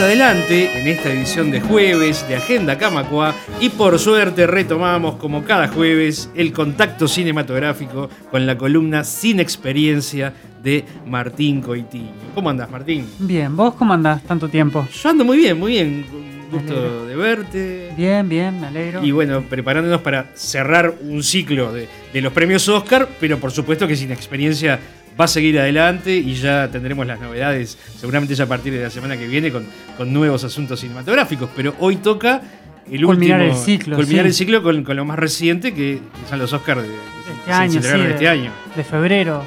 adelante en esta edición de jueves de Agenda Camacua y por suerte retomamos como cada jueves el contacto cinematográfico con la columna Sin Experiencia de Martín Coitiño. ¿Cómo andás, Martín? Bien, ¿vos cómo andás tanto tiempo? Yo ando muy bien, muy bien. Gusto de verte. Bien, bien, me alegro. Y bueno, preparándonos para cerrar un ciclo de, de los premios Oscar, pero por supuesto que sin experiencia va a seguir adelante y ya tendremos las novedades, seguramente ya a partir de la semana que viene, con, con nuevos asuntos cinematográficos. Pero hoy toca el Culminar último. el ciclo, Culminar sí. el ciclo con, con lo más reciente, que son los Oscars de, De que este se año, sí, celebraron de, este año. de febrero.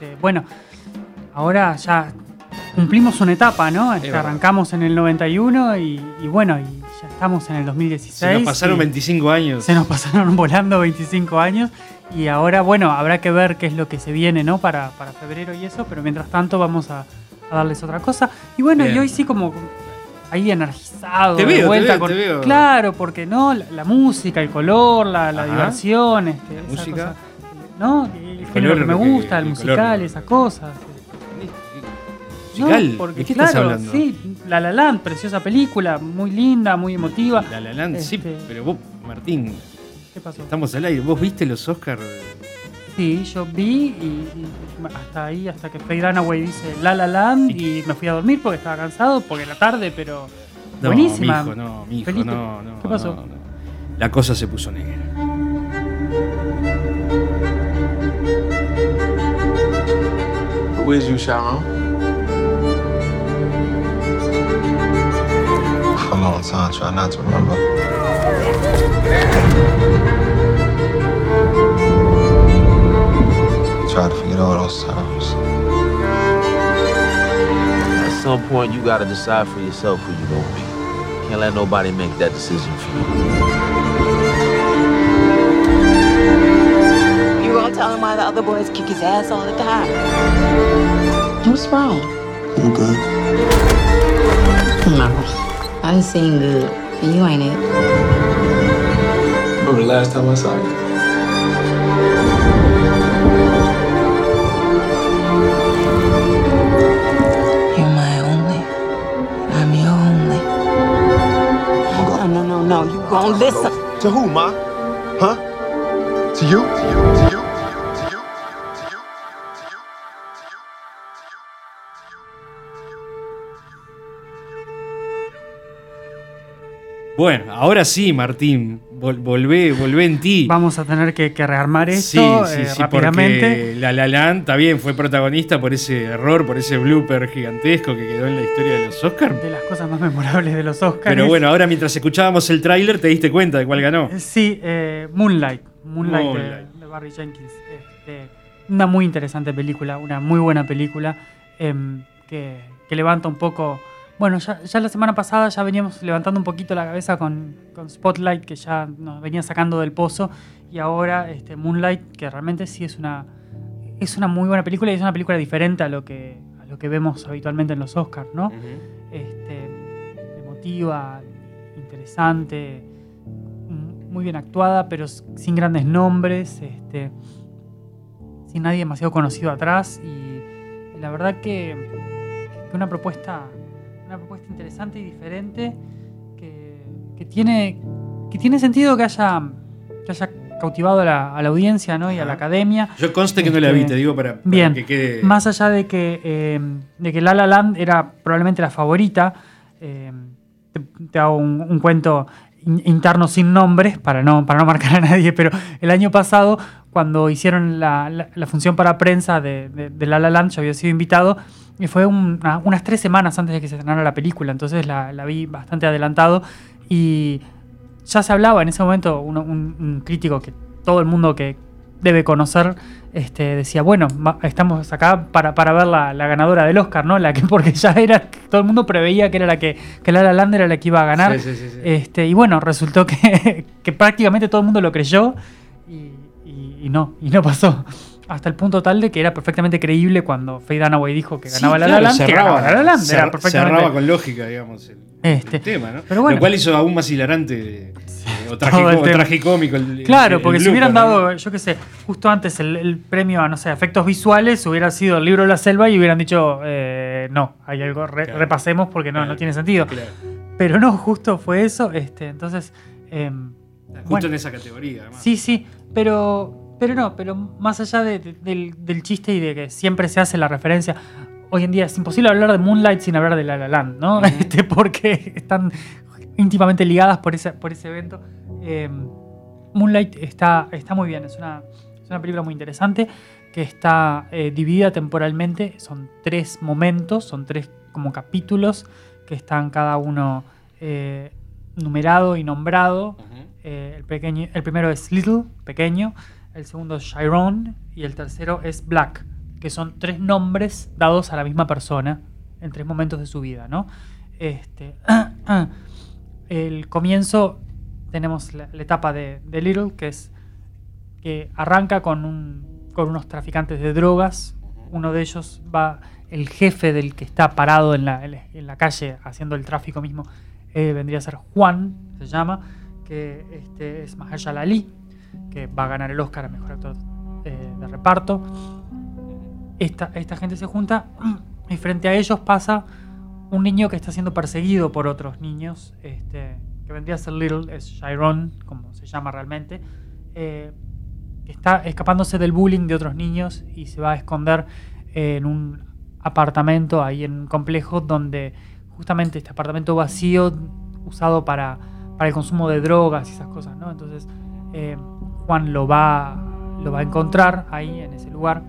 Este, bueno, ahora ya cumplimos una etapa, ¿no? Este, verdad. arrancamos en el 91 y, y bueno, y ya estamos en el 2016. Se nos pasaron y 25 años. Se nos pasaron volando 25 años y ahora, bueno, habrá que ver qué es lo que se viene, ¿no? Para, para febrero y eso, pero mientras tanto vamos a, a darles otra cosa. Y bueno, Bien. y hoy sí como ahí energizado, Te de veo, te vuelta veo, con- te veo. Claro, porque no, la, la música, el color, la, la diversión, este, La esa música. cosa, ¿no? El, color, género que me gusta, el, el musical, color. esas cosas. No, Musical, porque ¿De qué claro, estás hablando? sí, La La Land, preciosa película, muy linda, muy emotiva. La La Land, sí, Este- pero vos, Martín, ¿Qué pasó? estamos al aire. ¿Vos viste los Oscars? Sí, yo vi y, y hasta ahí, hasta que Faye Dunaway dice La La Land y me fui a dormir porque estaba cansado, porque era tarde, pero No, buenísima. mijo, no, mijo, Feliz- no, no. ¿Qué pasó? no, no. La cosa se puso negra. You, Sharon? Try not to remember. Try to forget all those times. At some point, you gotta decide for yourself who you're gonna be. Can't let nobody make that decision for you. You gonna tell him why the other boys kick his ass all the time? What's wrong? I'm good. No. I done seen good. You ain't it. Remember the last time I saw you? Gonna listen. To who, Ma? Huh? To you? To you? Bueno, ahora sí, Martín, vol- volvé, volvé en ti. vamos a tener que, que rearmar esto sí, eh, sí, rápidamente. porque La La Land también fue protagonista por ese error, por ese blooper gigantesco que quedó en la historia de los Oscars. De las cosas más memorables de los Oscars. Pero bueno, ahora mientras escuchábamos el tráiler te diste cuenta de cuál ganó. Sí, eh, Moonlight. Moonlight, de- Moonlight. De, Barry Jenkins. Este, una muy interesante película, una muy buena película em, que, que levanta un poco. Bueno, ya, ya la semana pasada ya veníamos levantando un poquito la cabeza con, con Spotlight, que ya nos venía sacando del pozo. Y ahora este, Moonlight, que realmente sí es una, es una muy buena película y es una película diferente a lo que, a lo que vemos habitualmente en los Oscars, ¿no? este, emotiva, interesante, muy bien actuada, pero sin grandes nombres, este, sin nadie demasiado conocido atrás y, y la verdad que, que una propuesta, una propuesta interesante y diferente que, que tiene, que tiene sentido que haya, que haya cautivado a la, a la audiencia ¿no? y a la academia. Yo conste que no la vi, Este, te digo para, para Bien, que quede. más allá de que, eh, de que La La Land era probablemente la favorita, eh, te, te hago un, un cuento in- interno sin nombres para no, para no marcar a nadie, pero el año pasado, cuando hicieron la, la- la función para prensa de, de- de La La Land, yo había sido invitado, y fue una- unas tres semanas antes de que se estrenara la película, entonces la, la vi bastante adelantado y ya se hablaba en ese momento, uno- un, un crítico que todo el mundo que debe conocer este, decía, bueno, estamos acá para, para ver la, la ganadora del Oscar, ¿no? La que, porque ya era, todo el mundo preveía que era la que, que La La Land era la que iba a ganar. Sí, sí, sí, sí. Este, y bueno, resultó que, que prácticamente todo el mundo lo creyó y, y- no, y no pasó. Hasta el punto tal de que era perfectamente creíble cuando Faye Dunaway dijo que Sí, ganaba La claro, La Land, que cerraba, ganaba La La Land. Era perfectamente- cerraba con lógica, digamos, el, Este, el tema, ¿no? pero bueno. Lo cual hizo aún más hilarante. O, el o tragicómico. el- Claro, el- porque el si hubieran dado, yo qué sé, justo antes el, premio a, no sé, efectos visuales, hubiera sido el libro de la selva y hubieran dicho, eh, no, hay algo, re- Claro. repasemos porque no, Claro. no tiene sentido. Claro. Pero no, justo fue eso, este, entonces... em, Justo bueno. en esa categoría, además. Sí, sí, pero, pero no, pero más allá de- de- del, del chiste y de que siempre se hace la referencia, hoy en día es imposible hablar de Moonlight sin hablar de La La Land, ¿no? Este, porque están íntimamente ligadas por ese, por ese evento. Eh, Moonlight está, está muy bien, es una, es una película muy interesante que está eh, dividida temporalmente, son tres momentos, son tres como capítulos que están cada uno eh, numerado y nombrado. Eh, el, pequeño, el primero es Little, pequeño, el segundo es Chiron y el tercero es Black, que son tres nombres dados a la misma persona en tres momentos de su vida, ¿no? Este, el comienzo tenemos la, etapa de, Little, que es que arranca con, un, con unos traficantes de drogas. Uno de ellos va, el jefe del que está parado en la, en la- en la calle haciendo el tráfico mismo, eh, vendría a ser Juan, se llama, que este, es Mahershala Ali, que va a ganar el Oscar a Mejor Actor eh, de Reparto. Esta, esta gente se junta y frente a ellos pasa un niño que está siendo perseguido por otros niños, este, que vendría a ser Little, es Chiron, como se llama realmente, eh, está escapándose del bullying de otros niños y se va a esconder en un apartamento ahí en un complejo donde justamente este apartamento vacío usado para, para el consumo de drogas y esas cosas, ¿no? Entonces eh, Juan lo va, lo va a encontrar ahí en ese lugar,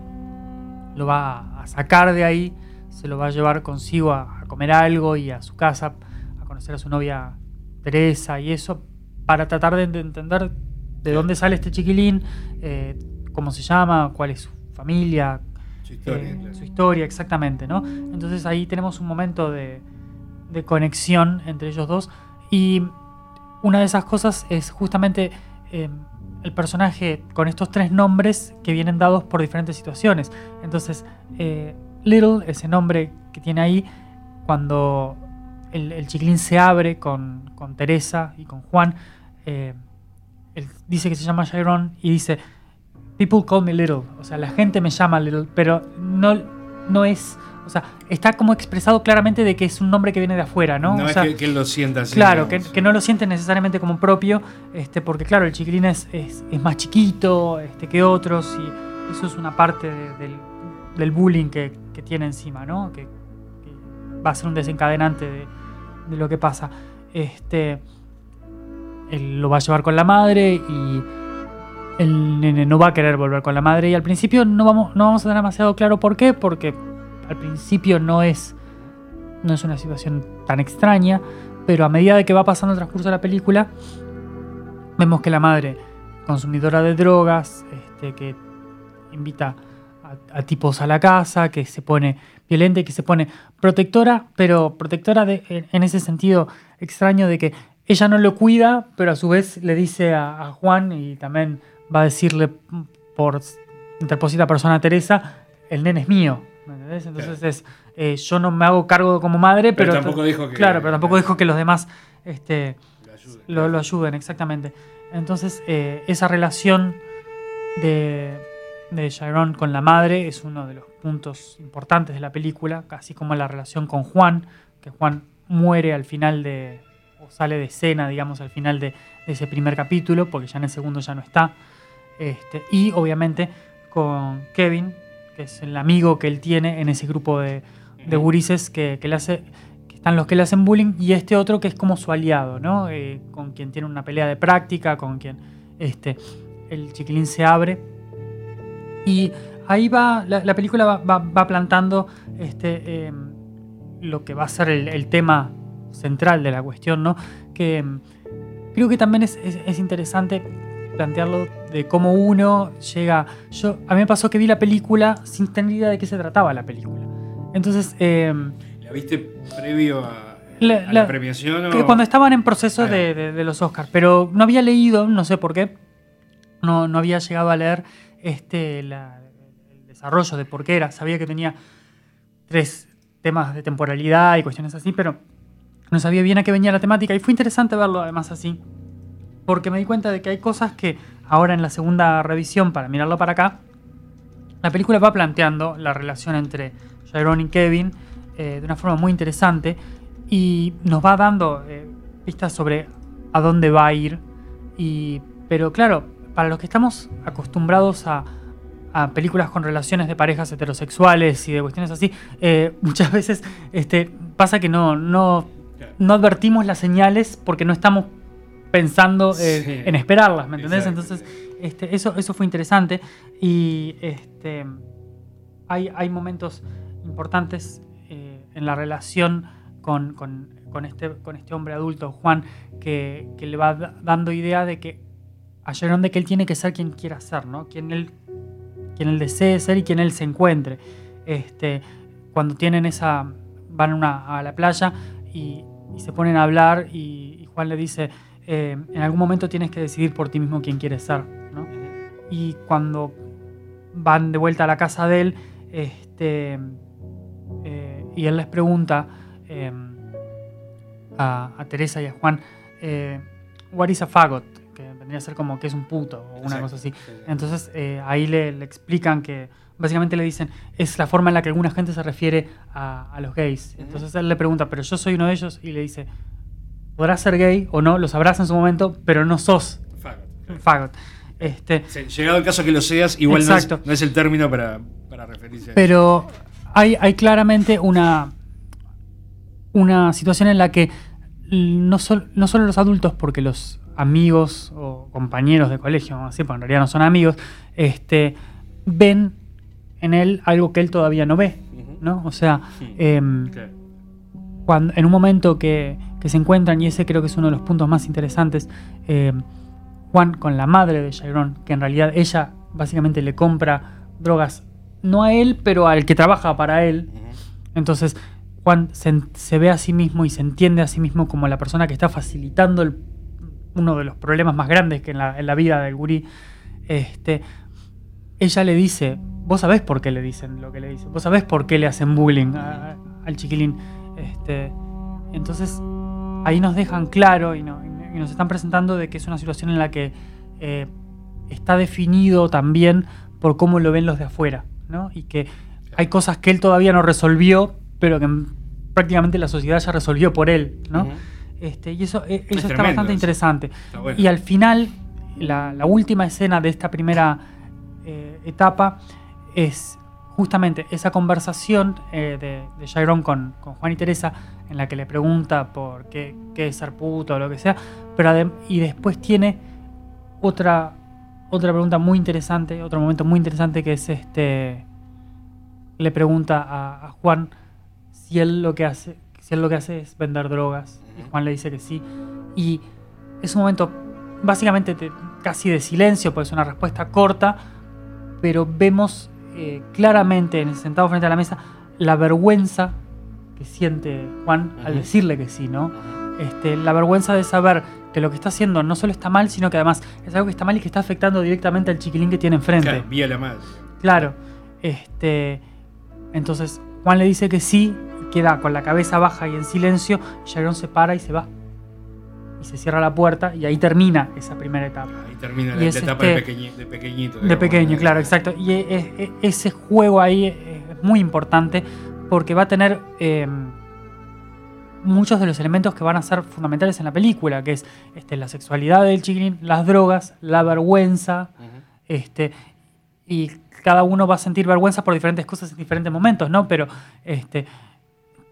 lo va a sacar de ahí, se lo va a llevar consigo a, a comer algo y a su casa, a conocer a su novia Teresa y eso, para tratar de ent- entender de dónde sale este chiquilín, eh, cómo se llama, cuál es su familia, Su historia, eh, claro. su historia exactamente, ¿no? Entonces ahí tenemos un momento de, de conexión entre ellos dos y una de esas cosas es justamente eh, el personaje con estos tres nombres que vienen dados por diferentes situaciones. Entonces, eh, Little, ese nombre que tiene ahí, cuando el, el chiquilín se abre con, con Teresa y con Juan, eh, él dice que se llama Chiron y dice, People call me Little, o sea, la gente me llama Little, pero no, no es, o sea, está como expresado claramente de que es un nombre que viene de afuera, ¿no? No O es que, que él lo sienta así. Claro, que, no lo sienten necesariamente como propio, este, porque claro, el chiquilín es, es- es más chiquito este, que otros y eso es una parte de- del, del bullying que, que tiene encima, ¿no? Que, que va a ser un desencadenante de, de lo que pasa. Este, él lo va a llevar con la madre y el nene no va a querer volver con la madre y al principio no vamos, no vamos a tener demasiado claro por qué, porque al principio no es no es una situación tan extraña, pero a medida de que va pasando el transcurso de la película, vemos que la madre, consumidora de drogas, este, que invita a, tipos a la casa, que se pone violenta y que se pone protectora, pero protectora de, en, ese sentido extraño de que ella no lo cuida, pero a su vez le dice a, Juan y también va a decirle por interposita persona Teresa, el nene es mío. ¿Me entendés? Entonces es, eh, yo no me hago cargo como madre, Pero pero, tampoco dijo que- Claro, pero tampoco dijo que los demás este, Lo ayuden, exactamente. Entonces, eh, esa relación de, de Chiron con la madre es uno de los puntos importantes de la película, así como la relación con Juan, que Juan muere al final de, o sale de escena, digamos, al final de, de ese primer capítulo, porque ya en el segundo ya no está. Este, y obviamente con Kevin, que es el amigo que él tiene en ese grupo de, de gurises que, que le hace, que están los que le hacen bullying, y este otro que es como su aliado, ¿no? Eh, con quien tiene una pelea de práctica, con quien este, el chiquilín se abre. Y ahí va, la, la película va, va- va plantando este, eh, lo que va a ser el, el tema central de la cuestión, ¿no? Que em, creo que también es, es- es interesante plantearlo de cómo uno llega. Yo, a mí me pasó que vi la película sin tener idea de qué se trataba la película. Entonces, em, ¿La viste previo a, La- a la, la- premiación? o- cuando estaban en proceso Ah, de, de- de los Oscars, pero no había leído, no sé por qué, no, no había llegado a leer este, la- el desarrollo de por qué era. Sabía que tenía tres temas de temporalidad y cuestiones así, pero no sabía bien a qué venía la temática y fue interesante verlo además así, porque me di cuenta de que hay cosas que ahora en la segunda revisión, para mirarlo para acá, la película va planteando la relación entre Chiron y Kevin eh, de una forma muy interesante y nos va dando eh, pistas sobre a dónde va a ir. Y, pero claro, para los que estamos acostumbrados a, a películas con relaciones de parejas heterosexuales y de cuestiones así, eh, muchas veces este, pasa que no, no, no advertimos las señales porque no estamos pensando eh, Sí. en esperarlas, ¿me entendés? Entonces, este, eso, eso fue interesante y este, hay, hay momentos importantes eh, en la relación con, con- con este, con este hombre adulto, Juan, que, que le va da- dando idea de que a Sharon de que él tiene que ser quien quiera ser, ¿no? Quien él, quien él desee ser y quien él se encuentre. Este, cuando tienen esa. van a, una- a la playa y, y se ponen a hablar y, y Juan le dice. Eh, en algún momento tienes que decidir por ti mismo quién quieres ser, ¿no? Y cuando van de vuelta a la casa de él, este, eh, y él les pregunta eh, a, a Teresa y a Juan, eh, what is a fagot? Que vendría a ser como que es un puto o una Exacto. cosa así. Entonces eh, ahí le, le explican que, básicamente le dicen, es la forma en la que alguna gente se refiere a, a los gays. Entonces él le pregunta, pero yo soy uno de ellos, y le dice, podrás ser gay o no, lo sabrás en su momento, pero no sos un fagot. Este, Sí, Llegado el caso que lo seas, igual no es, no es el término para, para referirse a Pero hay, hay claramente una, una situación en la que no, sol- no solo los adultos, porque los amigos o compañeros de colegio, vamos a decir, porque en realidad no son amigos, este, ven en él algo que él todavía no ve. ¿no? O sea, em, cuando, en un momento que, que se encuentran, y ese creo que es uno de los puntos más interesantes, eh, Juan con la madre de Chiron, que en realidad ella básicamente le compra drogas, no a él, pero al que trabaja para él. Entonces Juan se, ve a sí mismo y se entiende a sí mismo como la persona que está facilitando el- uno de los problemas más grandes que en la, en la vida del gurí. Este, ella le dice, vos sabés por qué le dicen lo que le dicen, vos sabés por qué le hacen bullying a- al chiquilín. Este, entonces ahí nos dejan claro y, no- y nos están presentando de que es una situación en la que eh, está definido también por cómo lo ven los de afuera, ¿no? Y que hay cosas que él todavía no resolvió, pero que prácticamente la sociedad ya resolvió por él, ¿no? Este, y eso, eh, eso está tremendo bastante eso. interesante. Está bueno. Y al final, la, la última escena de esta primera eh, etapa es justamente esa conversación eh, de, de con, con Juan y Teresa, en la que le pregunta por qué, qué es ser puto o lo que sea, pero y después tiene otra, otra pregunta muy interesante, otro momento muy interesante que es este. Le pregunta a, Juan si él lo que hace, si él lo que hace es vender drogas. Y Juan le dice que sí. Y es un momento básicamente te- casi de silencio, pues es una respuesta corta, pero vemos eh, claramente, en- sentado frente a la mesa, la vergüenza que siente Juan al decirle que sí, ¿no? Este, la vergüenza de saber que lo que está haciendo no solo está mal, sino que además es algo que está mal y que está afectando directamente al chiquilín que tiene enfrente. Claro, vía la madre. Claro. Este, entonces Juan le dice que sí, queda con la cabeza baja y en silencio, y Sharon se para y se va. Y se cierra la puerta y ahí termina esa primera etapa. Ahí termina la, etapa de, este- pequeñi- de pequeñito. De pequeño, claro, exacto. Y ese juego ahí es muy importante porque va a tener eh, muchos de los elementos que van a ser fundamentales en la película, que es este, la sexualidad del chiquilín, las drogas, la vergüenza, este, y cada uno va a sentir vergüenza por diferentes cosas en diferentes momentos, ¿no? Pero este,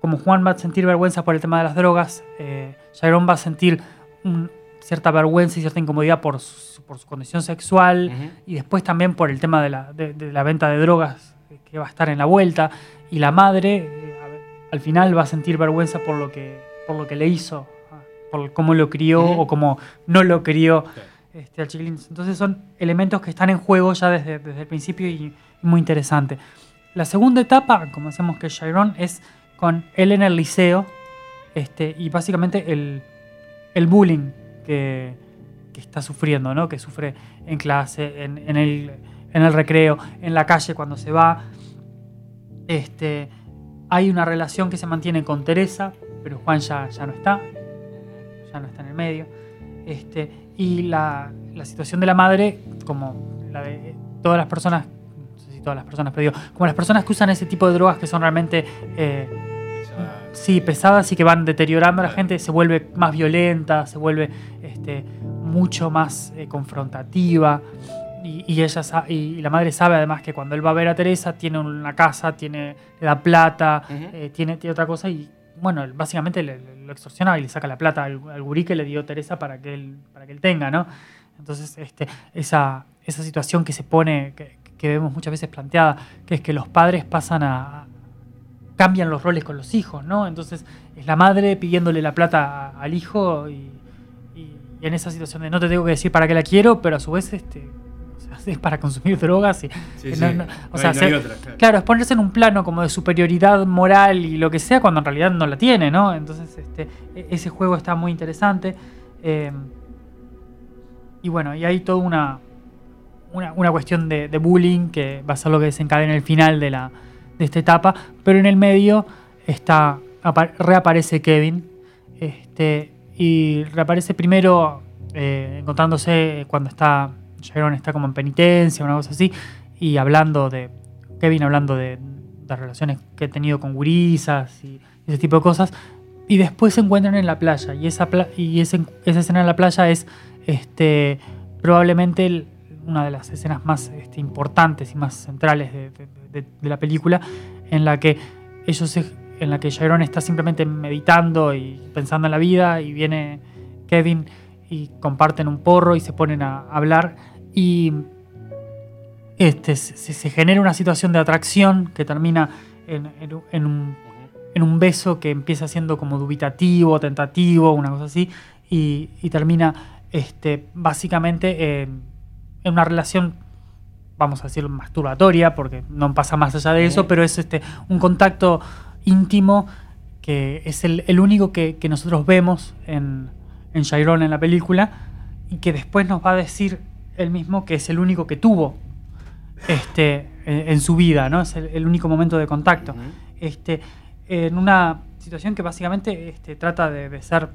como Juan va a sentir vergüenza por el tema de las drogas, eh, va a sentir un- cierta vergüenza y cierta incomodidad por su, por su condición sexual y después también por el tema de la, de- de la venta de drogas que va a estar en la vuelta. Y la madre, eh, al final, va a sentir vergüenza por lo que, por lo que le hizo, ah, por cómo lo crió Ujú. o cómo no lo crió este, al chiquilín. Entonces son elementos que están en juego ya desde, desde el principio y, y muy interesante. La segunda etapa, como decíamos que es Chiron, es con él en el liceo este, y básicamente el, el bullying que, está sufriendo, ¿no? que sufre en clase, en, en el, en el recreo, en la calle cuando se va. Este, hay una relación que se mantiene con Teresa, pero Juan ya, ya no está, ya no está en el medio. Este, Y la, situación de la madre, como la de todas las personas, no sé si todas las personas, pero como las personas que usan ese tipo de drogas que son realmente eh, sí, pesadas y que van deteriorando a la gente, se vuelve más violenta, se vuelve este, mucho más eh, confrontativa. Y, y ella y la madre sabe además que cuando él va a ver a Teresa tiene una casa, tiene, le da plata, eh, tiene, tiene otra cosa y bueno, básicamente le- le- lo extorsiona y le saca la plata al, al gurí que le dio Teresa para que él, para que él tenga, ¿no? Entonces, este, esa, esa situación que se pone, que, que vemos muchas veces planteada, que es que los padres pasan a, cambian los roles con los hijos, ¿no? Entonces es la madre pidiéndole la plata al hijo y, y- y en esa situación de no te tengo que decir para qué la quiero, pero a su vez este, o sea, es para consumir drogas y Sí, sí. no- no- No o hay- sea, no se- hay otra, claro. claro, es ponerse en un plano como de superioridad moral y lo que sea cuando en realidad no la tiene, ¿no? Entonces este, e- ese juego está muy interesante. eh, y bueno, y hay toda una, una, una cuestión de, de bullying que va a ser lo que desencadena el final de, la, de esta etapa, pero en el medio está apa- reaparece Kevin este, y reaparece primero eh, encontrándose cuando está Sharon está como en penitencia, una cosa así, y hablando de Kevin hablando de, de relaciones que he tenido con gurisas y ese tipo de cosas, y después se encuentran en la playa y esa pla- y ese- esa escena en la playa es este probablemente el- una de las escenas más este, importantes y más centrales de, la película en la que ellos en la que está simplemente meditando y pensando en la vida y viene Kevin y comparten un porro y se ponen a hablar y este, se, genera una situación de atracción que termina en, un- en un, beso que empieza siendo como dubitativo, tentativo, una cosa así, y, termina este, básicamente en, en una relación, vamos a decir, masturbatoria, porque no pasa más allá de eso, pero es este, un contacto íntimo que es el, el único que, que nosotros vemos en, en Chiron en la película y que después nos va a decir él mismo que es el único que tuvo este, en, en su vida, ¿no? Es el, el único momento de contacto. este, en una situación que básicamente este, trata de, de ser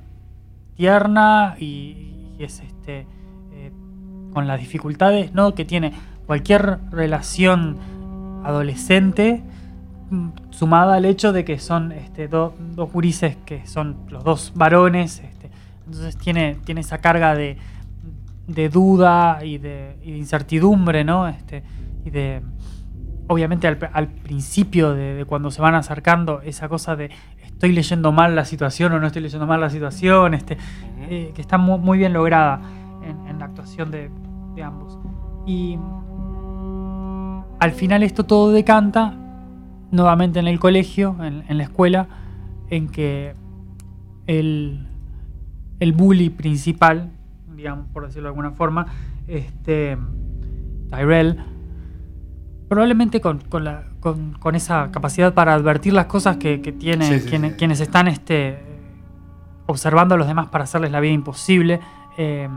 tierna y, y es este, con las dificultades ¿no? que tiene cualquier relación adolescente mm, sumada al hecho de que son este, do- dos gurises que son los dos varones, este, entonces tiene, tiene esa carga de, de duda y de, y de incertidumbre, ¿no? Este, y de, obviamente al, al principio de, de cuando se van acercando, esa cosa de estoy leyendo mal la situación o no estoy leyendo mal la situación, este, eh, que está mu- muy, bien lograda en, en la actuación de, de ambos. Y al final esto todo decanta nuevamente en el colegio, en, en la escuela, en que el, el bully principal, digamos, por decirlo de alguna forma, este, Tyrell, probablemente con, con la- con- con esa capacidad para advertir las cosas que, que tienen Sí, sí, quienes, sí. quienes están este, observando a los demás para hacerles la vida imposible, eh,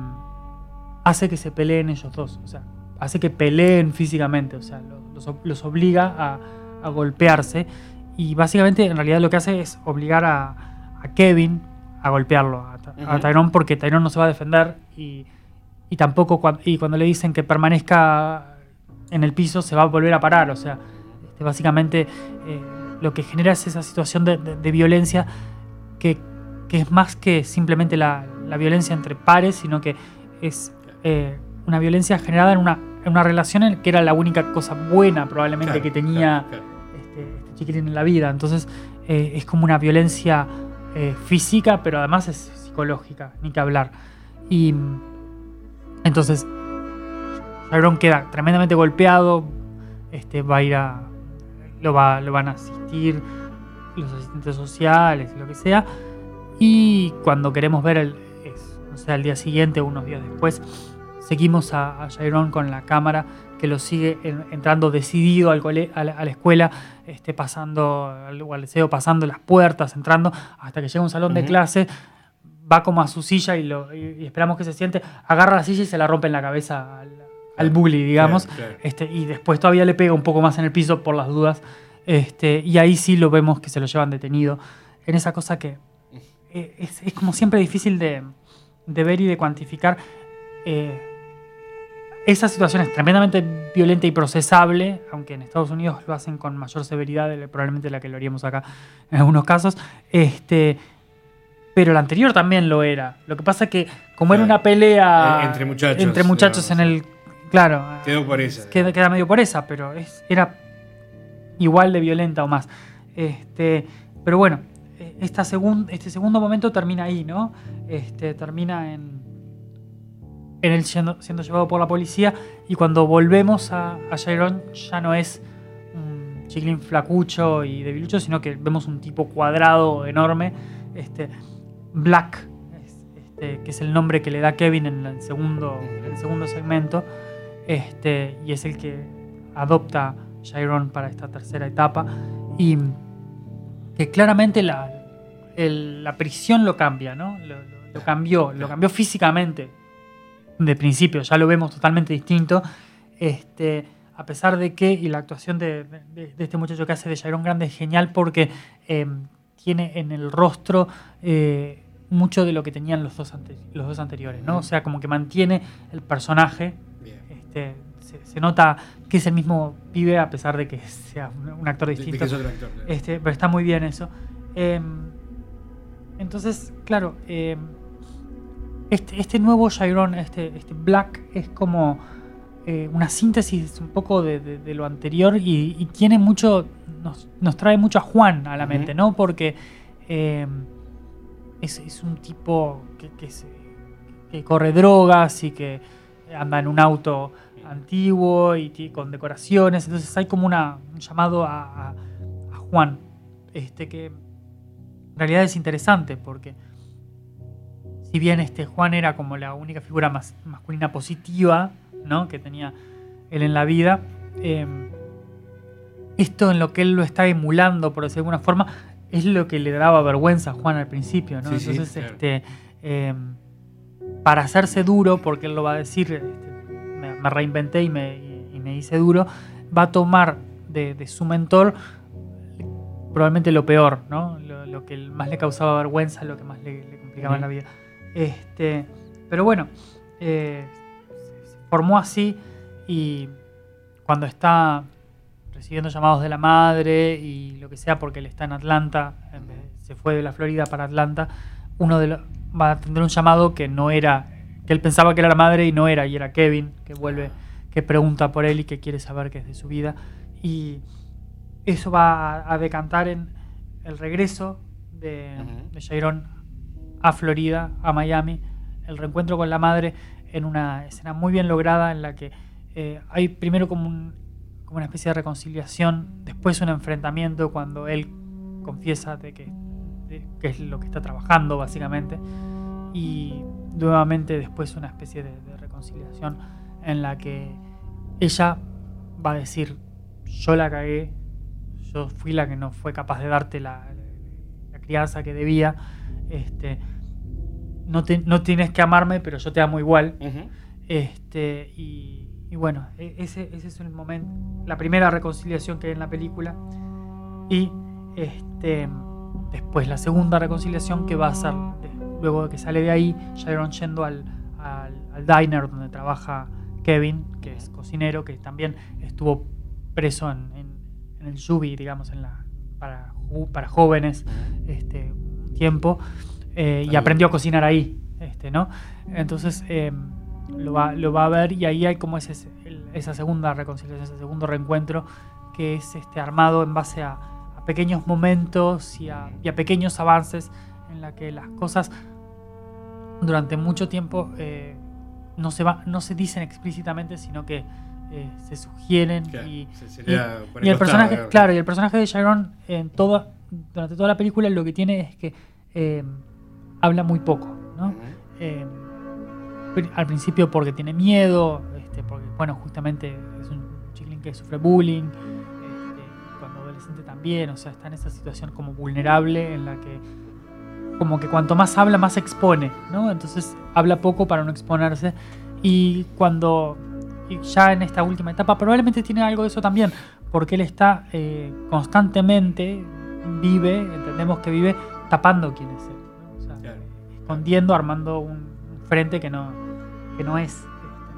hace que se peleen ellos dos. O sea, hace que peleen físicamente. O sea, lo- los, los obliga a, a golpearse. Y básicamente, en realidad, lo que hace es obligar a, a Kevin a golpearlo, a. Tyrone, porque Tyrone no se va a defender. Y, y tampoco, y cuando le dicen que permanezca en el piso, se va a volver a parar. O sea, este, básicamente eh, lo que genera es esa situación de, de- de violencia que, que es más que simplemente la, la violencia entre pares, sino que es eh, una violencia generada en una, en una relación en que era la única cosa buena probablemente Claro, que tenía claro, claro. este, este chiquitín en la vida. Entonces eh, es como una violencia eh, física, pero además es psicológica, ni que hablar. Y entonces Tyrone queda tremendamente golpeado, este, va a ir a. Lo, va, lo van a asistir los asistentes sociales, lo que sea. Y cuando queremos ver el, es, no sé, al día siguiente o unos días después, seguimos a, a Chiron con la cámara que lo sigue en- entrando decidido al cole- a, la, a la escuela, este, pasando al, al liceo, pasando las puertas, entrando, hasta que llega a un salón de clase, va como a su silla y, lo, y- y esperamos que se siente, agarra la silla y se la rompe en la cabeza al, al bully, digamos. Claro, claro. Este, y después todavía le pega un poco más en el piso por las dudas. Este, y ahí sí lo vemos que se lo llevan detenido. En esa cosa que eh, es, es como siempre difícil de, de ver y de cuantificar eh, esa situación es tremendamente violenta y procesable, aunque en Estados Unidos lo hacen con mayor severidad, de probablemente la que lo haríamos acá en algunos casos. Este, pero la anterior también lo era. Lo que pasa es que, como era una pelea Eh, entre muchachos, entre muchachos en el. Claro, Quedó por esa. queda, queda medio por esa, pero es, era igual de violenta o más. Este, pero bueno, eh, esta segun- este segundo momento termina ahí, ¿no? Este, termina en, en él siendo, siendo llevado por la policía. Y cuando volvemos a, a ya no es un chiquilín flacucho y debilucho, sino que vemos un tipo cuadrado enorme, este, Black, es- este, que es el nombre que le da Kevin en el segundo, en el segundo segmento, este, y es el que adopta Chiron para esta tercera etapa. Y que claramente la, el- la prisión lo cambia, ¿no? Lo, lo- lo cambió, lo cambió físicamente de principio, ya lo vemos totalmente distinto. Este, a pesar de que, y la actuación de, de- de este muchacho que hace de Chiron Grande es genial porque eh, tiene en el rostro eh, mucho de lo que tenían los dos, ante- los dos anteriores, ¿no? O sea, como que mantiene el personaje este, se, se nota que es el mismo pibe a pesar de que sea un, actor de distinto. que es otro actor, claro. Este, pero está muy bien eso. Em, entonces, claro, em, este, este nuevo Chiron, este, este Black, es como eh, una síntesis un poco de, de- de lo anterior y, y tiene mucho, nos, nos trae mucho a Juan a la mente, ¿no? Porque em, es, es un tipo que, que se- que corre drogas y que anda en un auto antiguo y con decoraciones. Entonces hay como una, un llamado a, a- a Juan, este que en realidad es interesante porque si bien este Juan era como la única figura más masculina positiva ¿no? que tenía él en la vida, eh, esto en lo que él lo está emulando, por decir de alguna forma, es lo que le daba vergüenza a Juan al principio. ¿no? Sí, sí, Entonces, claro. este, eh, para hacerse duro, porque él lo va a decir, este, me, me reinventé y me, y- me hice duro, va a tomar de, de su mentor probablemente lo peor, ¿no? Lo, lo que más le causaba vergüenza, lo que más le, le complicaba la vida. Este, pero bueno, eh, se- formó así y cuando está recibiendo llamados de la madre y lo que sea porque él está en Atlanta, en vez de- se fue de la Florida para Atlanta, uno de los va a tener un llamado que no era, que él pensaba que era la madre y no era, y era Kevin, que vuelve, que pregunta por él y que quiere saber qué es de su vida. Y eso va a, a decantar en el regreso de, Ujú. de Chiron a Florida, a Miami, el reencuentro con la madre en una escena muy bien lograda en la que eh, hay primero como, un- como una especie de reconciliación, después un enfrentamiento cuando él confiesa de que, es lo que está trabajando básicamente y nuevamente después una especie de, de reconciliación en la que ella va a decir yo la cagué, yo fui la que no fue capaz de darte la, la crianza que debía, este, no, te- no tienes que amarme, pero yo te amo igual. Este, y, y bueno, e- ese, ese es el momento, la primera reconciliación que hay en la película. Y este, después la segunda reconciliación que va a ser, luego de que sale de ahí, Sharon yendo al, al, al diner donde trabaja Kevin, que es cocinero, que también estuvo preso en, en- en el Yubi, digamos, en la, para, para jóvenes este, un tiempo, eh, y aprendió a cocinar ahí, este, ¿no? Entonces eh, lo, va, lo va a ver y ahí hay como ese, esa segunda reconciliación, ese segundo reencuentro que es este, armado en base a, a pequeños momentos y a, y a pequeños avances en la que las cosas durante mucho tiempo eh, no, se va, no se dicen explícitamente, sino que eh, se sugieren Claro, y, se- el costado, personaje, claro, y el personaje de Chiron en toda, durante toda la película lo que tiene es que eh, habla muy poco, ¿no? Eh, al principio porque tiene miedo, este, porque bueno, justamente es un chiquilín que sufre bullying, este, cuando adolescente también, o sea, está en esa situación como vulnerable en la que como que cuanto más habla, más se expone, ¿no? Entonces habla poco para no exponerse y cuando y ya en esta última etapa probablemente tiene algo de eso también, porque él está eh, constantemente, vive, entendemos que vive tapando quién es él, escondiendo, armando un frente que no, que no es. este.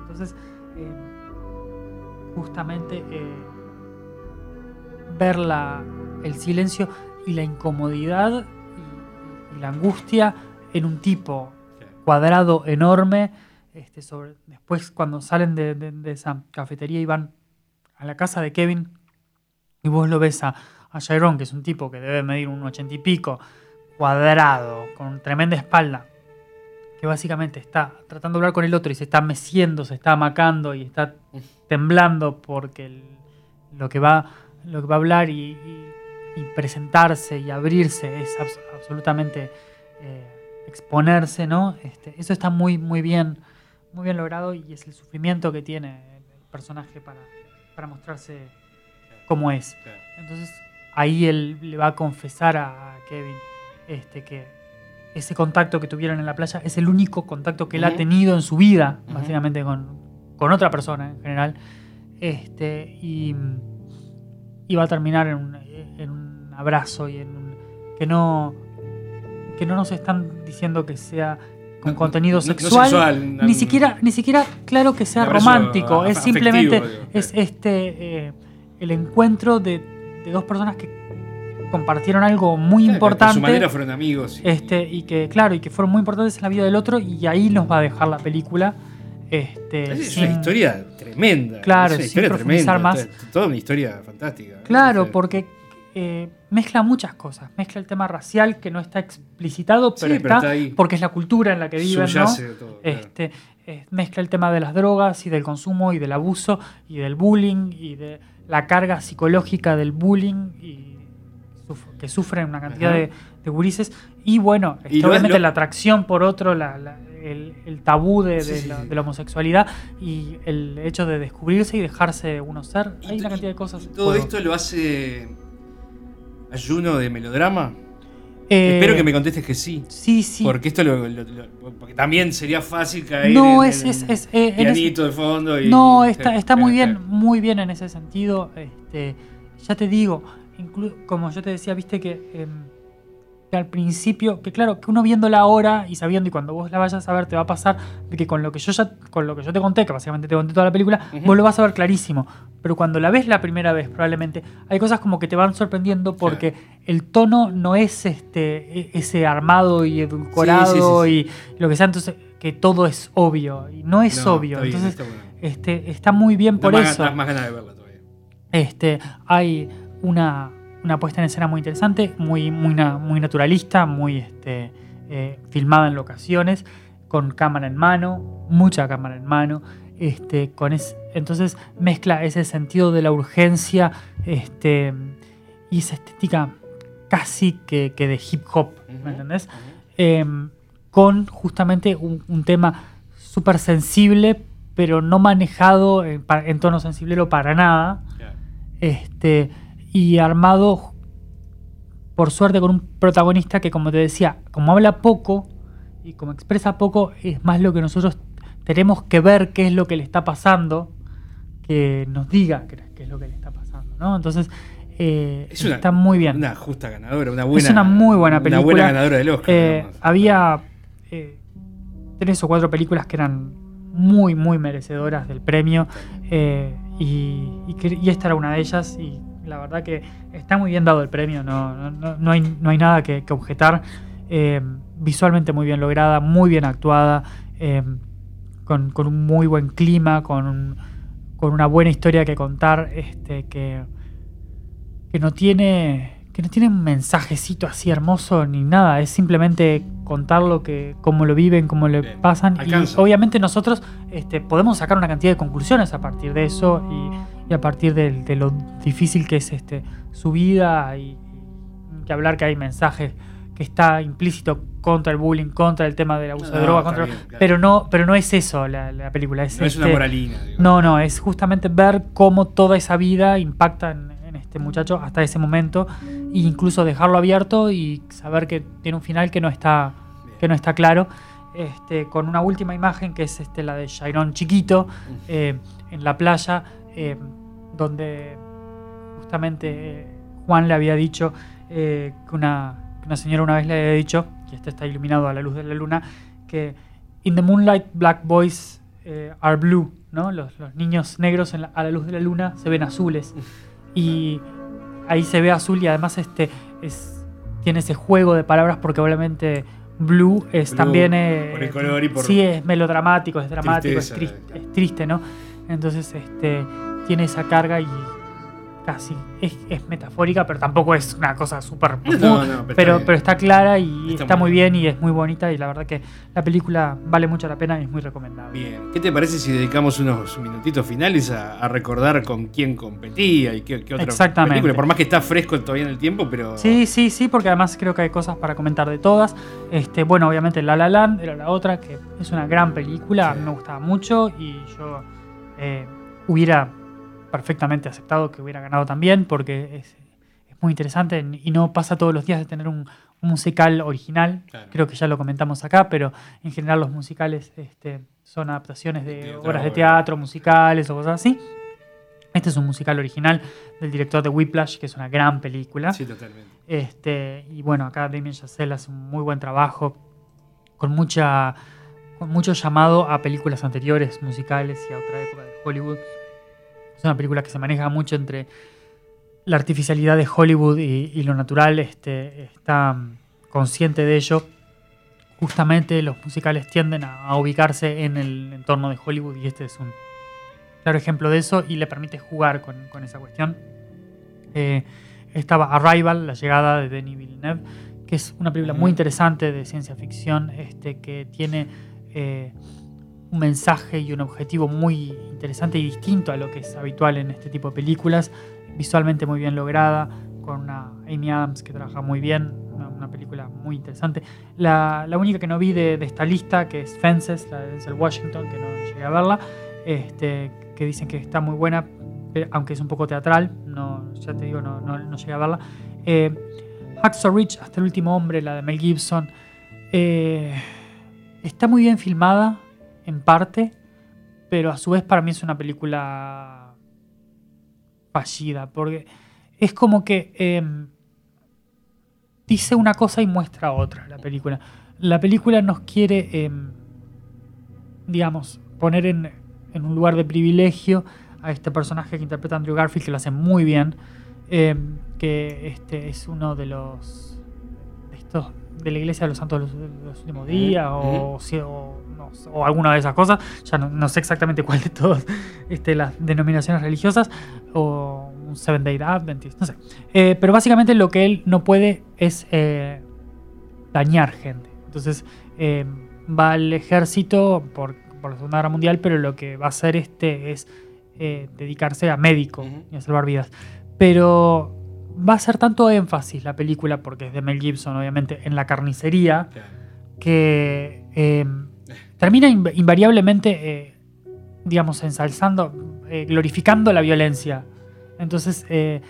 Entonces, eh, justamente eh, ver la- el silencio y la incomodidad y, y la angustia en un tipo cuadrado enorme. Este, sobre, después, cuando salen de, de- de esa cafetería y van a la casa de Kevin, y vos lo ves a, a que es un tipo que debe medir un ochenta y pico, cuadrado, con tremenda espalda, que básicamente está tratando de hablar con el otro y se está meciendo, se está amacando y está temblando porque el- lo, que va, lo que va a hablar y, y- y presentarse y abrirse es abs- absolutamente eh, exponerse, ¿no? Este, eso está muy, muy bien, muy bien logrado y es el sufrimiento que tiene el personaje para, para mostrarse como es. Entonces ahí él le va a confesar a Kevin este, que ese contacto que tuvieron en la playa es el único contacto que él ha tenido en su vida, básicamente con, con otra persona en general. Este, y, y va a terminar en un, en un abrazo y en un, que no que no nos están diciendo que sea con No- contenido no sexual, ni siquiera ni siquiera claro que sea romántico, es simplemente digo. es este eh, el encuentro de, de dos personas que compartieron algo muy Claro, importante su manera fueron amigos. y- este y que claro y que fueron muy importantes en la vida del otro y ahí nos va a dejar la película este Es sin- una historia tremenda. Claro, es una sin historia profundizar tremenda. más. to- Toda una historia fantástica. Claro, porque eh, mezcla muchas cosas. Mezcla el tema racial que no está explicitado, Sí, pero, está, porque es la cultura en la que viven, ¿no? claro. Este, eh, mezcla el tema de las drogas y del consumo y del abuso y del bullying y de la carga psicológica del bullying y suf- que sufren una cantidad de, de gurises. Y bueno, Y lo- obviamente lo- la atracción por otro, la- la- el, el tabú de, Sí, de sí, la, sí. de la homosexualidad y el hecho de descubrirse y dejarse uno ser. Y Hay una cantidad de cosas. y todo esto lo hace ayuno de melodrama. Eh, Espero que me contestes que sí. Sí, sí. Porque esto lo, lo- lo- porque también sería fácil caer No, en, es- en es- es- eh, en pianito de fondo. Y, No, está, está muy bien, muy bien en ese sentido. Este, ya te digo, como yo te decía, viste que, em, que al principio, que claro, que uno viéndola ahora y sabiendo y cuando vos la vayas a ver te va a pasar de que con lo que yo ya, con lo que yo te conté, que básicamente te conté toda la película, vos lo vas a ver clarísimo. Pero cuando la ves la primera vez, probablemente, hay cosas como que te van sorprendiendo porque el tono no es este, e- ese armado y edulcorado Sí, sí, y lo que sea, entonces que todo es obvio. Y no es No, obvio. está bien, entonces, está bueno. este, está muy bien por más, eso. más ganas de verla todavía. Este, hay una, una puesta en escena muy interesante, muy, muy, muy naturalista, muy este, eh, filmada en locaciones, con cámara en mano, mucha cámara en mano. Este, con es, entonces mezcla ese sentido de la urgencia este, y esa estética casi que, que de hip hop, ¿me entendés? em, con justamente un, un tema súper sensible, pero no manejado en, pa- en tono sensiblero para nada. Este, y armado, por suerte, con un protagonista que, como te decía, como habla poco y como expresa poco, es más lo que nosotros tenemos que ver qué es lo que le está pasando, que nos diga qué, es lo que le está pasando, ¿no? Entonces, eh, Es una- está muy bien. Una justa ganadora, una buena. es una muy buena película. Una buena ganadora del Oscar. Eh, había eh, tres o cuatro películas que eran muy, muy merecedoras del premio. y, y esta era una de ellas. Y la verdad que está muy bien dado el premio. No, no, no- no hay, no hay nada que, que objetar. eh, visualmente muy bien lograda, muy bien actuada. eh, con, con un muy buen clima, con, un- con una buena historia que contar. Este, que, que no tiene que no tiene un mensajecito así hermoso ni nada, es simplemente contar lo que cómo lo viven, cómo le Bien, pasan alcanza. y obviamente nosotros este, podemos sacar una cantidad de conclusiones a partir de eso y, y a partir de, lo difícil que es este su vida y, y que hablar que hay mensajes que está implícito contra el bullying, contra el tema del abuso de droga, contra, bien, claro. pero no pero no es eso la, la película, es, no es una este, moralina. digo. no, no, es justamente ver cómo toda esa vida impacta en, en este muchacho hasta ese momento e incluso dejarlo abierto y saber que tiene un final que no está, que no está claro. Este, con una última imagen que es este, la de Chiron chiquito eh, en la playa, eh, donde justamente eh, Juan le había dicho eh, que, una, que una señora una vez le había dicho, y este está iluminado a la luz de la luna, que In the Moonlight Black Boys eh, are blue, ¿no? Los, los niños negros en la- a la luz de la luna se ven azules. Y ahí se ve azul y además este es, tiene ese juego de palabras porque obviamente blue es Blue, también... eh, por el color y por- Sí, es melodramático, es dramático, es, Tristeza, es triste, ¿no? Entonces este, tiene esa carga y casi es, es metafórica, pero tampoco es una cosa súper no, pero está pero, está clara y Está está, muy bien. bien y es muy bonita y la verdad que la película vale mucho la pena y es muy recomendable. Bien. ¿Qué te parece si dedicamos unos minutitos finales a, a recordar con quién competía y qué, qué otra Exactamente. película? Por más que está fresco todavía en el tiempo, pero. Sí, sí, sí, porque además creo que hay cosas para comentar de todas. Este, bueno, obviamente La La Land era la otra, que es una gran película, a mí me gustaba mucho y yo eh, hubiera perfectamente aceptado que hubiera ganado también, porque es, es muy interesante y no pasa todos los días de tener un, un musical original. Claro. Creo que ya lo comentamos acá, pero en general los musicales este, son adaptaciones de, obras de teatro, musicales o cosas así. Este es un musical original del director de Whiplash, que es una gran película. Sí, totalmente. Este, y bueno, acá Damien Chazelle hace un muy buen trabajo con mucha con mucho llamado a películas anteriores, musicales y a otra época de Hollywood. Es una película que se maneja mucho entre la artificialidad de Hollywood y, y lo natural. Este, está mm, consciente de ello. Justamente los musicales tienden a, a ubicarse en el entorno de Hollywood y este es un claro ejemplo de eso y le permite jugar con, con esa cuestión. Eh, estaba Arrival, la llegada de Denis Villeneuve, que es una película muy interesante de ciencia ficción, este, que tiene eh, un mensaje y un objetivo muy interesante y distinto a lo que es habitual en este tipo de películas, visualmente muy bien lograda, con una Amy Adams que trabaja muy bien, una, película muy interesante. La, la única que no vi de, de esta lista, que es Fences, la de Denzel Washington, que no, llegué a verla, este, que dicen que está muy buena, aunque es un poco teatral, no, ya te digo, no, no, no llegué a verla. Eh, Hacksaw Ridge, Hasta el último hombre, la de Mel Gibson, eh, está muy bien filmada, en parte, pero a su vez para mí es una película fallida, porque es como que eh, dice una cosa y muestra otra la película. La película nos quiere, eh, digamos, poner en, en un lugar de privilegio a este personaje que interpreta Andrew Garfield, que lo hace muy bien, eh, que este es uno de los de estos de la iglesia de los santos de los, de los últimos días o, si- o, no sé, o alguna de esas cosas. Ya no, no sé exactamente cuál de todas este, las denominaciones religiosas o un Seven Day Adventist no sé. Eh, pero básicamente lo que él no puede es eh, dañar gente. Entonces eh, va al ejército por, por la Segunda Guerra Mundial pero lo que va a hacer este es dedicarse a médico y a salvar vidas. Pero va a ser tanto énfasis la película, porque es de Mel Gibson, obviamente, en la carnicería, Claro. que eh, termina inv- invariablemente, eh, digamos, ensalzando, eh, glorificando la violencia. Entonces, eh,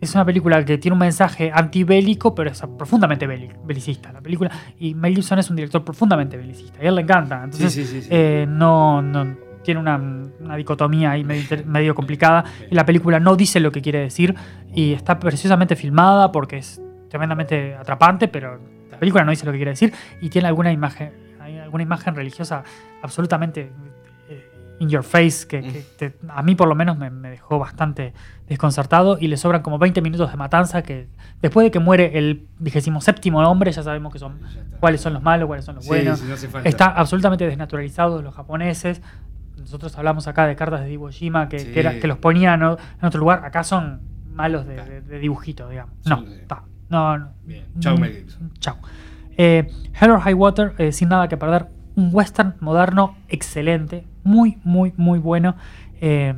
es una película que tiene un mensaje antibélico, pero es profundamente beli- belicista la película. Y Mel Gibson es un director profundamente belicista, y a él le encanta. Entonces, Sí, sí, sí, no, no- tiene una, una dicotomía ahí medio, medio complicada y la película no dice lo que quiere decir y está preciosamente filmada porque es tremendamente atrapante, pero la película no dice lo que quiere decir y tiene alguna imagen, hay alguna imagen religiosa absolutamente eh, in your face que, que te- a mí por lo menos me, me dejó bastante desconcertado y le sobran como 20 minutos de matanza que después de que muere el 27 hombre ya sabemos que son cuáles son los malos, cuáles son los Sí, buenos. sí, no falta. Está absolutamente desnaturalizados los japoneses. Nosotros hablamos acá de cartas de Iwo Jima que, Sí. que, era- que los ponían ¿no? en otro lugar. Acá son malos de, de- de dibujito, digamos. No, ta, no, no. Bien. Chau, Mm, Mel Gibson. Chau. Eh, Hell or High Water, eh, sin nada que perder. Un western moderno excelente. Muy, muy, muy bueno. eh,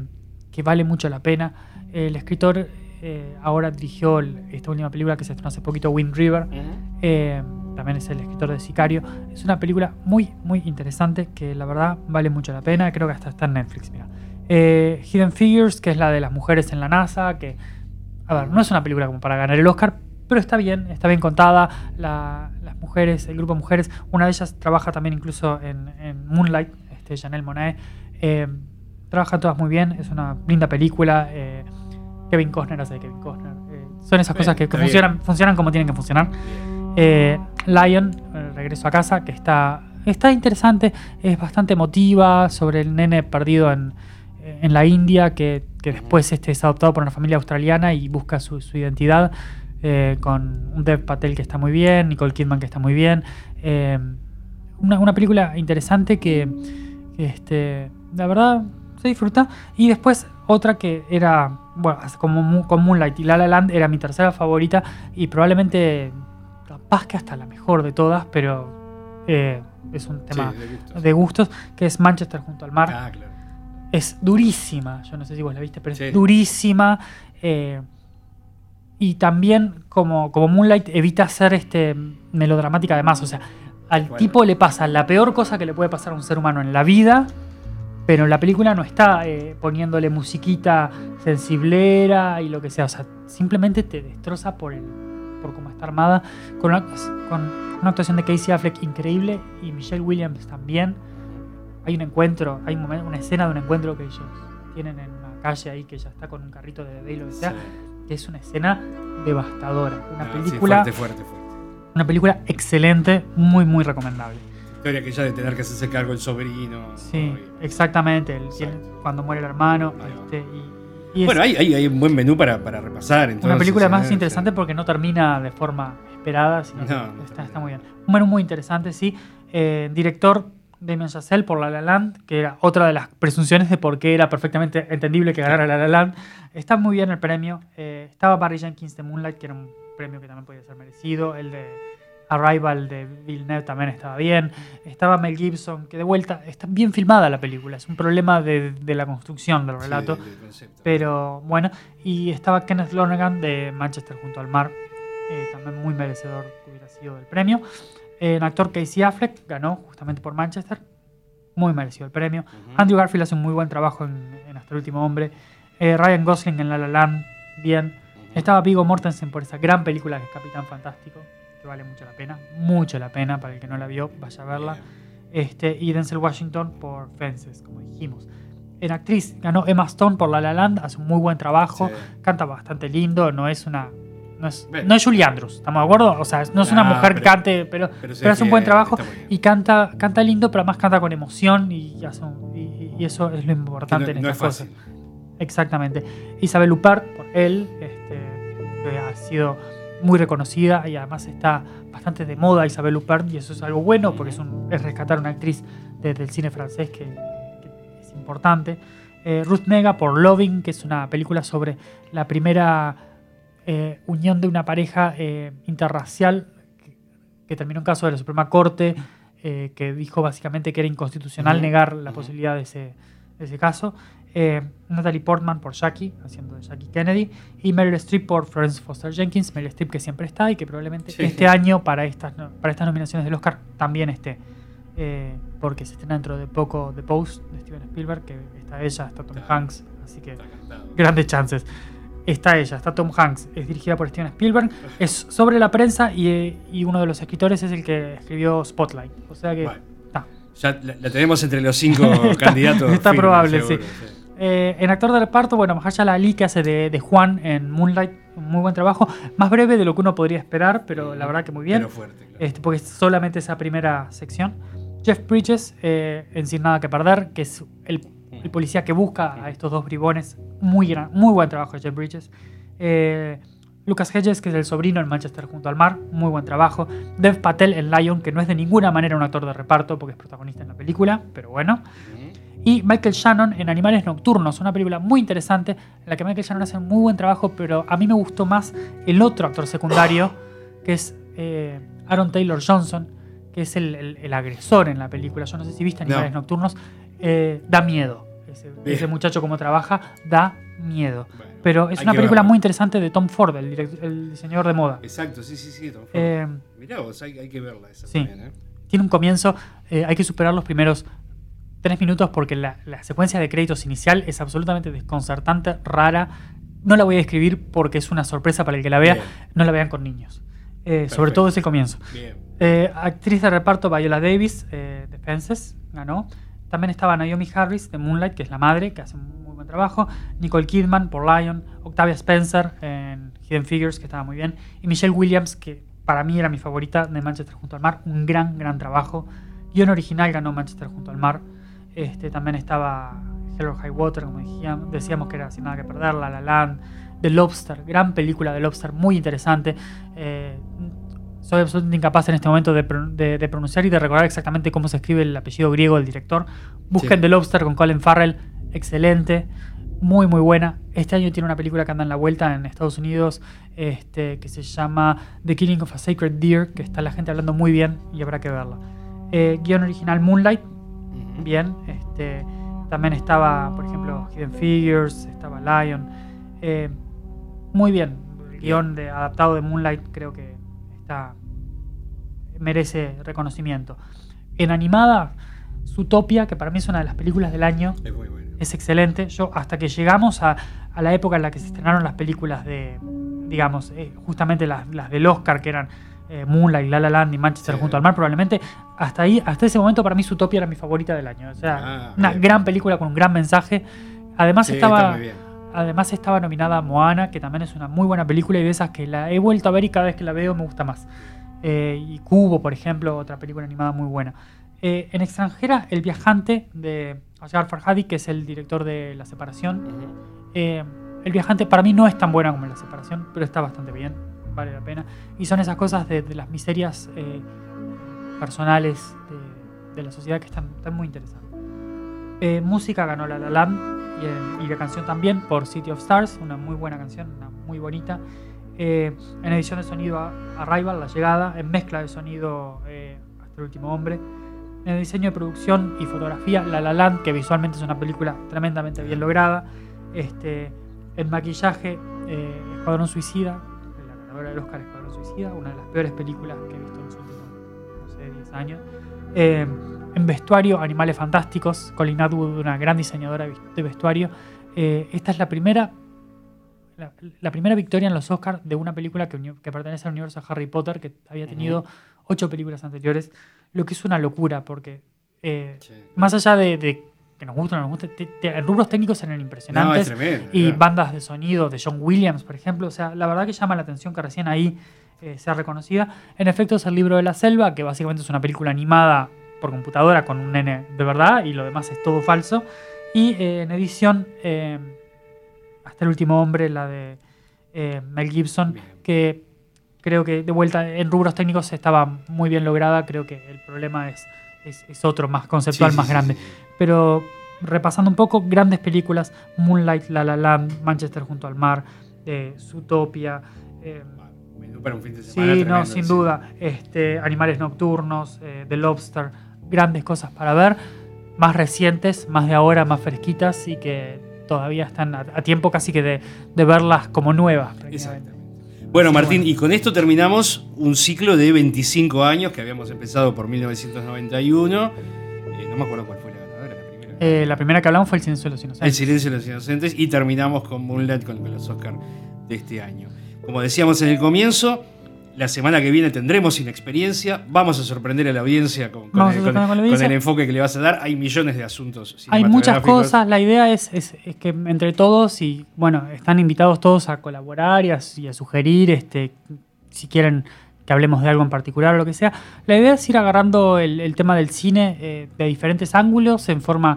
que vale mucho la pena. El escritor eh, ahora dirigió el- esta última película que se estrenó hace poquito, Wind River. Eh, también es el escritor de Sicario. Es una película muy, muy interesante que la verdad vale mucho la pena. Creo que hasta está en Netflix, mira. Eh, Hidden Figures, que es la de las mujeres en la NASA, que, a ver, no es una película como para ganar el Oscar, pero está bien, está bien contada. La- las mujeres, el grupo de mujeres, una de ellas trabaja también incluso en, en Moonlight, este, Janelle Monáe. Eh, trabajan todas muy bien, es una linda película. eh, Kevin Costner hace de Kevin Costner. eh, son esas Bien, cosas que, funcionan, funcionan como tienen que funcionar. Eh, Lion, Regreso a casa, que está está interesante, es bastante emotiva sobre el nene perdido en, en la India que, que después este, es adoptado por una familia australiana y busca su, su identidad. eh, con un Dev Patel que está muy bien, Nicole Kidman que está muy bien. eh, una, una película interesante que, que, este, la verdad se disfruta. Y después otra que era, bueno, como, Mo- con Moonlight y La La Land era mi tercera favorita y probablemente capaz que hasta la mejor de todas, pero eh, es un tema Sí, de gustos. de gustos, que es Manchester junto al mar. Ah, claro. Es durísima, yo no sé si vos la viste, pero Sí. es durísima. eh, y también, como, como Moonlight, evita ser este melodramática además. O sea, al Bueno. tipo le pasa la peor cosa que le puede pasar a un ser humano en la vida, pero la película no está eh, poniéndole musiquita sensiblera y lo que sea. O sea, simplemente te destroza por el por cómo está armada. Con una, con una actuación de Casey Affleck increíble y Michelle Williams también. Hay un encuentro, hay un momento, una escena de un encuentro que ellos tienen en una calle ahí que ella está con un carrito de bebé y lo que sea, Sí. que es una escena devastadora. Una Ah, sí, película, fuerte, fuerte, fuerte. una película excelente, muy muy recomendable. Historia que ya de tener que hacerse cargo el sobrino. Sí, y- exactamente. el- tiene- cuando muere el hermano. Este, y, y Bueno, hay, hay, hay un buen menú para, para repasar. Entonces, una película más interesante porque no termina de forma esperada, sino que No, no está, está muy bien. Un menú muy interesante, sí. Eh, director Damien Chazelle por La La Land, que era otra de las presunciones de por qué era perfectamente entendible que ganara La La Land. Está muy bien el premio. Eh, estaba Barry Jenkins de Moonlight, que era un premio que también podía ser merecido. El de Arrival de Villeneuve también estaba bien. Estaba Mel Gibson, que de vuelta está bien filmada la película. Es un problema de, de la construcción del relato. del. Pero bueno, y estaba Kenneth Lonergan de Manchester junto al mar, eh, también muy merecedor que hubiera sido del premio. En actor Casey Affleck ganó justamente por Manchester, muy merecido el premio. Andrew Garfield hace un muy buen trabajo en, en Hasta el último hombre. Eh, Ryan Gosling en La La Land, bien. Estaba Vigo Mortensen por esa gran película que es Capitán Fantástico, que vale mucho la pena, mucho la pena, para el que no la vio, vaya a verla. Este, y Denzel Washington por Fences, como dijimos. En actriz ganó Emma Stone por La La Land, hace un muy buen trabajo, Sí. canta bastante lindo, no es una... No es, no es Julie Andrews, ¿estamos de acuerdo? O sea, no es una No, mujer que pero- cante, pero, pero hace un buen trabajo y canta, canta lindo, pero además canta con emoción y, hace un- y- y eso es lo Que importante no, en no estas es fácil. Exactamente. Isabel Huppert, por él, este, que ha sido muy reconocida y además está bastante de moda Isabel Huppert y eso es algo bueno porque es, un- es rescatar una actriz de- del cine francés que, que es importante. Eh, Ruth Nega por Loving, que es una película sobre la primera eh, unión de una pareja eh, interracial que, que terminó en caso de la Suprema Corte, eh, que dijo básicamente que era inconstitucional negar la posibilidad de ese, de ese caso. Eh, Natalie Portman por Jackie, haciendo de Jackie Kennedy. Y Meryl Streep por Florence Foster Jenkins. Meryl Streep que siempre está y que probablemente Sí. este año para estas, para estas nominaciones del Oscar también esté. Eh, porque se estrena dentro de poco The Post de Steven Spielberg, que está ella, está Tom. Hanks. Así que grandes chances. Está ella, está Tom Hanks, es dirigida por Steven Spielberg, es sobre la prensa y, eh, y uno de los escritores es el que escribió Spotlight. O sea que está. Ya la, la tenemos entre los cinco candidatos. está firmes, probable, seguro, Eh, en actor de reparto, bueno, Mahershala Ali que hace de, de Juan en Moonlight, muy buen trabajo, más breve de lo que uno podría esperar, pero la verdad que muy bien. Pero fuerte, claro. Este, porque es solamente esa primera sección. Jeff Bridges, eh, en Sin Nada que Perder, que es el, el policía que busca a estos dos bribones. Muy, gran, muy buen trabajo de Jeff Bridges. Eh, Lucas Hedges, que es el sobrino en Manchester junto al mar. Muy buen trabajo. Dev Patel en Lion, que no es de ninguna manera un actor de reparto porque es protagonista en la película, pero bueno. Y Michael Shannon en Animales Nocturnos, una película muy interesante en la que Michael Shannon hace un muy buen trabajo, pero a mí me gustó más el otro actor secundario, que es eh, Aaron Taylor Johnson, que es el, el- el agresor en la película. Yo no sé si viste Animales No. Nocturnos. Eh, da miedo. Ese, muchacho como trabaja, da miedo. Bueno, Pero es una película verla. muy interesante de Tom Ford, el, direct- el diseñador de moda. Exacto, sí, sí, sí. Tom Ford. Eh, Mirá vos, hay, hay que verla esa sí. también, ¿eh? tiene un comienzo, hay que superar los primeros tres minutos porque la, la secuencia de créditos inicial es absolutamente desconcertante, rara. No la voy a describir porque es una sorpresa para el que la vea. Bien. No la vean con niños. Eh, sobre todo ese comienzo. Eh, actriz de reparto Viola Davis, eh, de Fences, ganó. También estaba Naomi Harris de Moonlight, que es la madre, que hace un muy buen trabajo. Nicole Kidman por Lion. Octavia Spencer en Hidden Figures, que estaba muy bien. Y Michelle Williams, que para mí era mi favorita de Manchester junto al mar. Un gran, gran trabajo. Guión original ganó Manchester junto al mar. Este, también estaba Hell or High Water, como decíamos, decíamos que era sin nada que perder, La La Land, The Lobster, gran película de Lobster, muy interesante. Eh, soy absolutamente incapaz en este momento de, pro- de- de pronunciar y de recordar exactamente cómo se escribe el apellido griego del director. Busquen Sí. The Lobster con Colin Farrell, excelente, muy muy buena. Este año tiene una película que anda en la vuelta en Estados Unidos este, que se llama The Killing of a Sacred Deer, que está la gente hablando muy bien y habrá que verla. Eh, guion original Moonlight. Bien. Este, también estaba, por ejemplo, Hidden Figures, estaba Lion. Eh, muy bien. El guion de, adaptado de Moonlight creo que está merece reconocimiento. En animada, Zootopia, que para mí es una de las películas del año, Es muy bueno. es excelente. Yo, hasta que llegamos a, a la época en la que se estrenaron las películas de, digamos, eh, justamente las, las del Oscar, que eran eh, Moonlight, La La Land y Manchester Sí. junto al mar, probablemente hasta ahí, hasta ese momento para mí Zootopia era mi favorita del año. O sea, Ah, una bien. gran película con un gran mensaje. Además Sí, estaba... Además estaba nominada Moana, que también es una muy buena película y de esas que la he vuelto a ver y cada vez que la veo me gusta más. Eh, y Cubo, por ejemplo, otra película animada muy buena. Eh, en extranjera, El viajante de Asghar Farhadi, que es el director de La Separación. Eh, el viajante para mí no es tan buena como La Separación, pero está bastante bien, vale la pena. Y son esas cosas de, de las miserias eh, personales de, de la sociedad que están, están muy interesantes. Eh, música ganó La La Land y, el- y la canción también por City of Stars, una muy buena canción, una muy bonita. Eh, en edición de sonido Arrival, La Llegada, en mezcla de sonido eh, Hasta el Último Hombre. En el diseño de producción y fotografía, La La Land, que visualmente es una película tremendamente bien lograda. Este, en maquillaje, eh, Escuadrón Suicida, ganadora del Oscar Escuadrón Suicida, una de las peores películas que he visto en los últimos, no sé, 10 años. Eh, en vestuario, Animales Fantásticos, Colin Atwood, una gran diseñadora de vestuario. Eh, esta es la primera, la, la primera victoria en los Oscars de una película que, que pertenece al universo de Harry Potter, que había tenido ocho películas anteriores, lo que es una locura, porque eh, Sí. más allá de, de que nos o no nos guste, te- rubros técnicos eran No, es impresionantes. tremendo. y claro. bandas de sonido de John Williams, por ejemplo. O sea, la verdad que llama la atención que recién ahí eh, sea reconocida. En efecto, es El libro de la selva, que básicamente es una película animada por computadora con un nene de verdad y lo demás es todo falso. Y eh, en edición, eh, Hasta el último hombre, la de eh, Mel Gibson, Bien. que creo que de vuelta en rubros técnicos estaba muy bien lograda. Creo que el problema es, es, es otro, más conceptual, Sí, sí, más sí, grande. sí, sí. Pero repasando un poco, grandes películas, Moonlight, La La Land, Manchester junto al mar, eh, Zootopia, eh, para un fin de sí, semana. no, tremendo, sin sí. duda, este, Animales Nocturnos, eh, The Lobster, grandes cosas para ver, más recientes, más de ahora, más fresquitas y que todavía están a, a tiempo casi que de, de verlas como nuevas. prácticamente. Bueno, Martín, y con esto terminamos un ciclo de 25 años que habíamos empezado por 1991. Eh, no me acuerdo cuál fue la ganadora, la primera. Eh, la primera que hablamos fue El Silencio de los El Inocentes. silencio de los inocentes y terminamos con Moonlight con, con los Oscars de este año. Como decíamos en el comienzo, la semana que viene tendremos inexperiencia, vamos a sorprender a la audiencia con, el, con- con enfoque que le vas a dar. Hay millones de asuntos. Hay muchas cosas, la idea es, es- es que entre todos, y bueno, están invitados todos a colaborar y a, y a sugerir, este, si quieren que hablemos de algo en particular o lo que sea. La idea es ir agarrando el, el tema del cine eh, de diferentes ángulos en forma,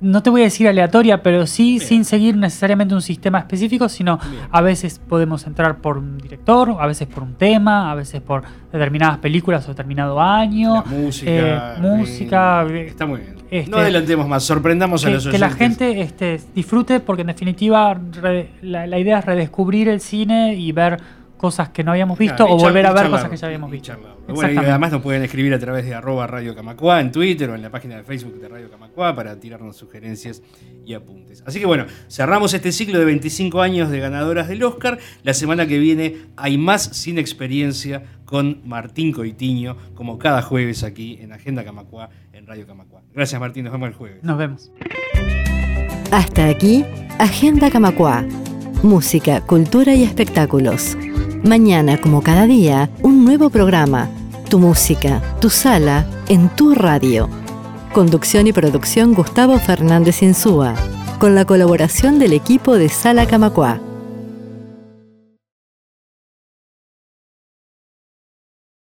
no te voy a decir aleatoria, pero sí Bien. sin seguir necesariamente un sistema específico, sino Bien. a veces podemos entrar por un director, a veces por un tema, a veces por determinadas películas o determinado año. La música. eh, música, eh, eh, está muy bien. este, no adelantemos más, sorprendamos a que, los que oyentes. la gente este, disfrute porque en definitiva re- la, la idea es redescubrir el cine y ver cosas que no habíamos visto Claro, o volver a ver charlar, cosas que ya habíamos y visto. Bueno, y además nos pueden escribir a través de arroba Radio Camacua en Twitter o en la página de Facebook de Radio Camacua para tirarnos sugerencias y apuntes. Así que bueno, cerramos este ciclo de 25 años de ganadoras del Oscar. La semana que viene hay más sin experiencia con Martín Coitiño, como cada jueves aquí en Agenda Camacua en Radio Camacua. Gracias Martín, nos vemos el jueves. Nos vemos. Hasta aquí, Agenda Camacua. Música, cultura y espectáculos. Mañana, como cada día, un nuevo programa. Tu música, tu sala, en tu radio. Conducción y producción Gustavo Fernández Insúa. Con la colaboración del equipo de Sala Camacua.